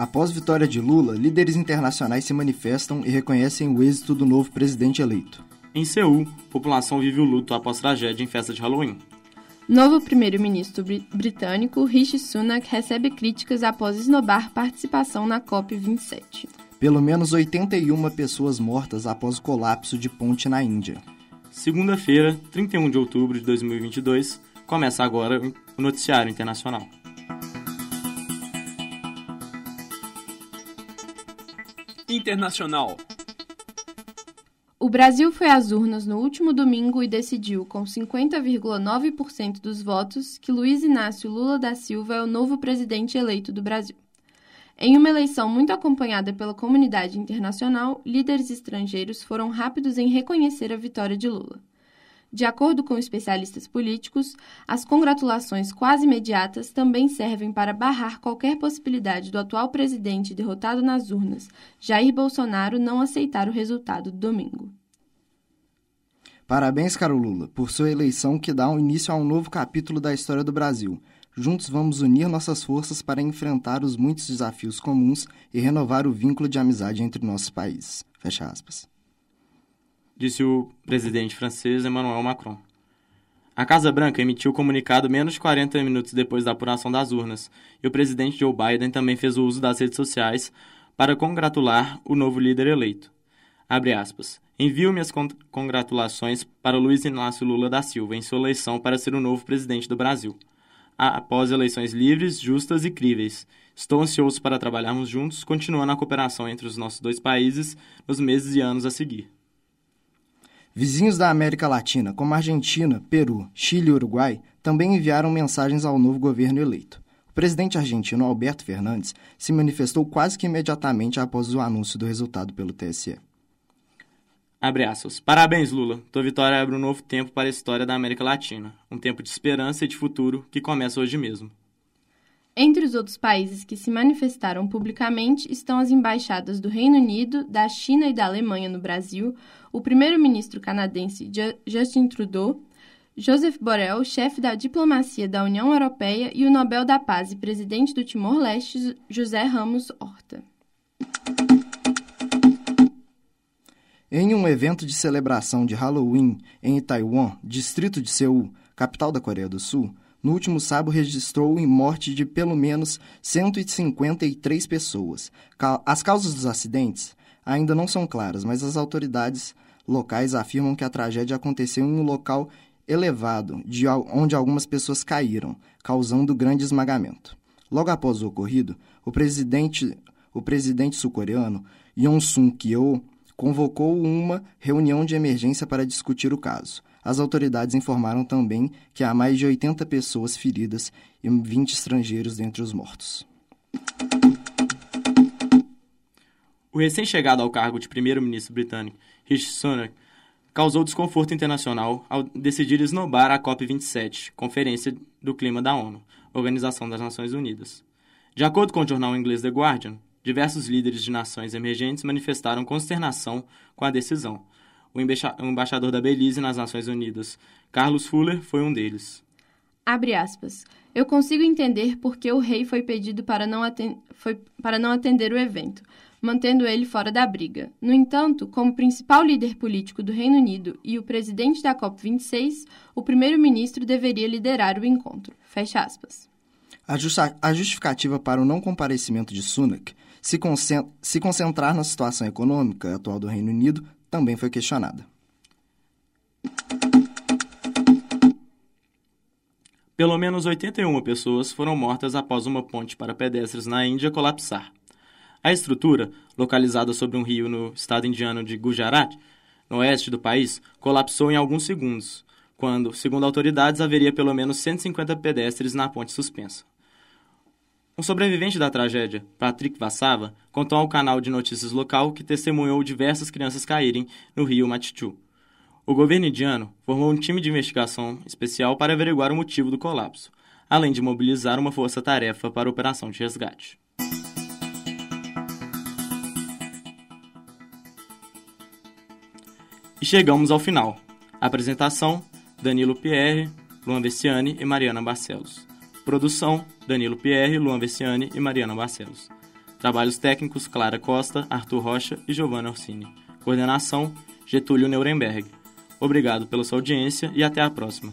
Após vitória de Lula, líderes internacionais se manifestam e reconhecem o êxito do novo presidente eleito. Em Seul, população vive o luto após tragédia em festa de Halloween. Novo primeiro-ministro britânico Rishi Sunak recebe críticas após esnobar participação na COP27. Pelo menos 81 pessoas mortas após o colapso de ponte na Índia. Segunda-feira, 31 de outubro de 2022, começa agora o Noticiário Internacional. Internacional. O Brasil foi às urnas no último domingo e decidiu, com 50,9% dos votos, que Luiz Inácio Lula da Silva é o novo presidente eleito do Brasil. Em uma eleição muito acompanhada pela comunidade internacional, líderes estrangeiros foram rápidos em reconhecer a vitória de Lula. De acordo com especialistas políticos, as congratulações quase imediatas também servem para barrar qualquer possibilidade do atual presidente derrotado nas urnas, Jair Bolsonaro, não aceitar o resultado do domingo. Parabéns, caro Lula, por sua eleição que dá um início a um novo capítulo da história do Brasil. Juntos vamos unir nossas forças para enfrentar os muitos desafios comuns e renovar o vínculo de amizade entre nossos países. Fecha aspas disse o presidente francês Emmanuel Macron. A Casa Branca emitiu o comunicado menos de 40 minutos depois da apuração das urnas, e o presidente Joe Biden também fez o uso das redes sociais para congratular o novo líder eleito. Abre aspas. Envio minhas congratulações para Luiz Inácio Lula da Silva em sua eleição para ser o novo presidente do Brasil. Após eleições livres, justas e críveis. Estou ansioso para trabalharmos juntos, continuando a cooperação entre os nossos dois países nos meses e anos a seguir. Vizinhos da América Latina, como Argentina, Peru, Chile e Uruguai, também enviaram mensagens ao novo governo eleito. O presidente argentino Alberto Fernandes se manifestou quase que imediatamente após o anúncio do resultado pelo TSE. Abre aspas. Parabéns, Lula. Tua vitória abre um novo tempo para a história da América Latina. Um tempo de esperança e de futuro que começa hoje mesmo. Entre os outros países que se manifestaram publicamente estão as embaixadas do Reino Unido, da China e da Alemanha no Brasil, o primeiro-ministro canadense Justin Trudeau, Joseph Borrell, chefe da diplomacia da União Europeia, e o Nobel da Paz e presidente do Timor-Leste, José Ramos Horta. Em um evento de celebração de Halloween em Taiwan, distrito de Seul, capital da Coreia do Sul, no último sábado registrou em morte de pelo menos 153 pessoas. As causas dos acidentes ainda não são claras, mas as autoridades locais afirmam que a tragédia aconteceu em um local elevado, de onde algumas pessoas caíram, causando grande esmagamento. Logo após o ocorrido, o presidente, o presidente sul-coreano Yoon Suk-yeol convocou uma reunião de emergência para discutir o caso. As autoridades informaram também que há mais de 80 pessoas feridas e 20 estrangeiros dentre os mortos. O recém-chegado ao cargo de primeiro-ministro britânico, Rishi Sunak, causou desconforto internacional ao decidir esnobar a COP27, Conferência do Clima da ONU, Organização das Nações Unidas. De acordo com o jornal inglês The Guardian, diversos líderes de nações emergentes manifestaram consternação com a decisão, o embaixador da Belize nas Nações Unidas, Carlos Fuller, foi um deles. Abre aspas. Eu consigo entender por que o rei foi pedido para não, foi para não atender o evento, mantendo ele fora da briga. No entanto, como principal líder político do Reino Unido e o presidente da COP26, o primeiro-ministro deveria liderar o encontro. Fecha aspas. A, a justificativa para o não comparecimento de Sunak se, se concentrar na situação econômica atual do Reino Unido também foi questionada. Pelo menos 81 pessoas foram mortas após uma ponte para pedestres na Índia colapsar. A estrutura, localizada sobre um rio no estado indiano de Gujarat, no oeste do país, colapsou em alguns segundos, quando, segundo autoridades, haveria pelo menos 150 pedestres na ponte suspensa. Um sobrevivente da tragédia, Patrick Vassava, contou ao canal de notícias local que testemunhou diversas crianças caírem no rio Matichu. O governo indiano formou um time de investigação especial para averiguar o motivo do colapso, além de mobilizar uma força-tarefa para a operação de resgate. E chegamos ao final. Apresentação: Danilo Pierre, Luan Vessiani e Mariana Barcelos. Produção: Danilo Pierre, Luan Vessiani e Mariana Barcelos. Trabalhos técnicos Clara Costa, Arthur Rocha e Giovanna Orsini. Coordenação Getúlio Nuremberg. Obrigado pela sua audiência e até a próxima.